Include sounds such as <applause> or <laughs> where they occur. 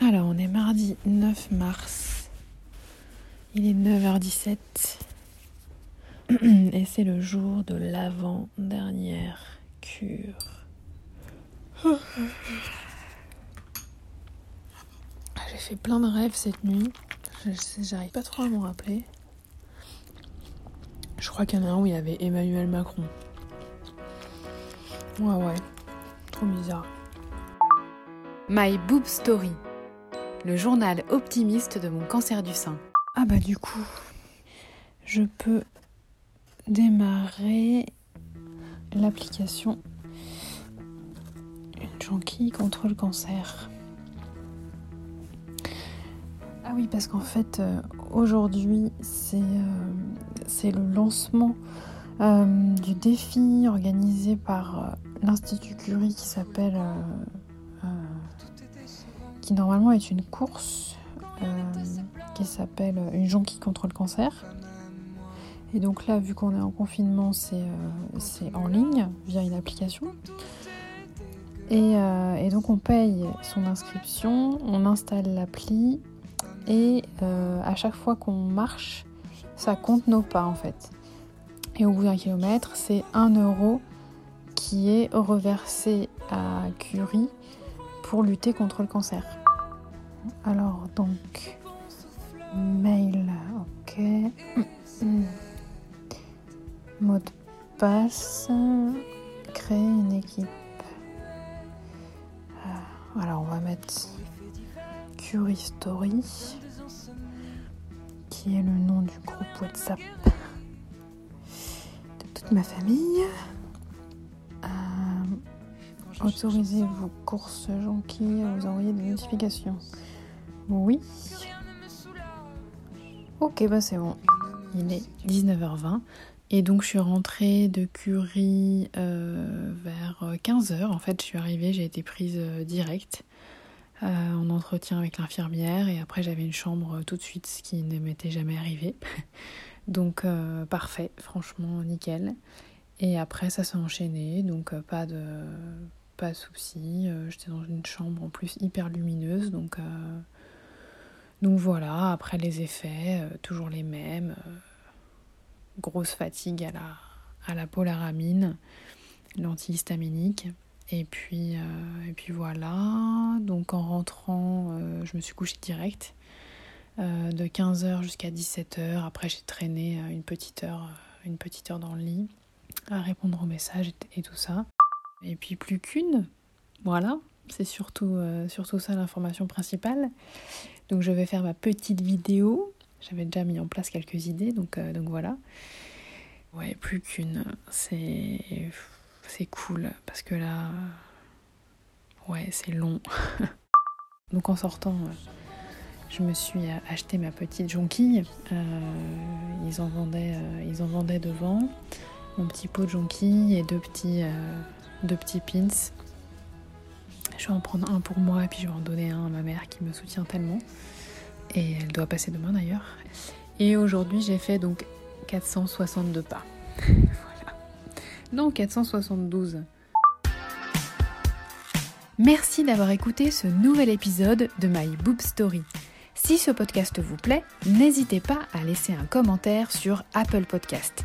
Alors, on est mardi 9 mars. Il est 9h17. Et c'est le jour de l'avant-dernière cure. J'ai fait plein de rêves cette nuit. J'arrive pas trop à m'en rappeler. Je crois qu'il y en a un où il y avait Emmanuel Macron. Ouais, ouais. Trop bizarre. My Boob Story, le journal optimiste de mon cancer du sein. Ah bah du coup, je peux démarrer l'application Une jonquille contre le cancer. Ah oui, parce qu'en fait, euh, aujourd'hui, c'est euh, le lancement euh, du défi organisé par l'Institut Curie qui s'appelle qui normalement est une course euh, qui s'appelle Une jonquille contre le cancer. Et donc là, vu qu'on est en confinement, c'est euh, en ligne via une application. Et, euh, et, donc on paye son inscription, on installe l'appli et à chaque fois qu'on marche, ça compte nos pas en fait. Et au bout d'un kilomètre, c'est un euro qui est reversé à Curie pour lutter contre le cancer. Alors donc, mail, ok. <clears throat> Mot de passe, créer une équipe. Euh, alors on va mettre Curie Story, qui est le nom du groupe WhatsApp de toute ma famille. Autorisez vos courses jonquilles à vous envoyer des notifications. Oui. Ok, bah c'est bon. Il est 19h20. Et donc je suis rentrée de Curie euh, vers 15h. En fait, je suis arrivée, j'ai été prise euh, direct euh, en entretien avec l'infirmière. Et après, j'avais une chambre tout de suite, ce qui ne m'était jamais arrivé. <laughs> donc parfait, franchement nickel. Et après, ça s'est enchaîné, donc pas de pas de soucis. Euh, j'étais dans une chambre en plus hyper lumineuse, donc, euh, donc voilà. Après les effets, euh, toujours les mêmes. grosse fatigue à la, à la polaramine, l'antihistaminique. Et puis, et puis voilà. Donc en rentrant, je me suis couchée direct. de 15h jusqu'à 17h. Après, j'ai traîné une petite heure, une petite heure dans le lit à répondre aux messages et tout ça. Et puis plus qu'une. Voilà, c'est surtout, euh, surtout ça l'information principale. Donc je vais faire ma petite vidéo. J'avais déjà mis en place quelques idées, donc, euh, donc voilà. Ouais, plus qu'une. C'est, c'est cool parce que là, ouais, c'est long. <laughs> donc en sortant, euh, je me suis acheté ma petite jonquille. ils, en vendaient, ils en vendaient devant. Mon petit pot de jonquille et deux petits de petits pins. Je vais en prendre un pour moi et puis je vais en donner un à ma mère qui me soutient tellement. Et elle doit passer demain d'ailleurs. Et aujourd'hui j'ai fait donc 462 pas. <laughs> voilà. Non, 472. Merci d'avoir écouté ce nouvel épisode de My Boob Story. Si ce podcast vous plaît, n'hésitez pas à laisser un commentaire sur Apple Podcast.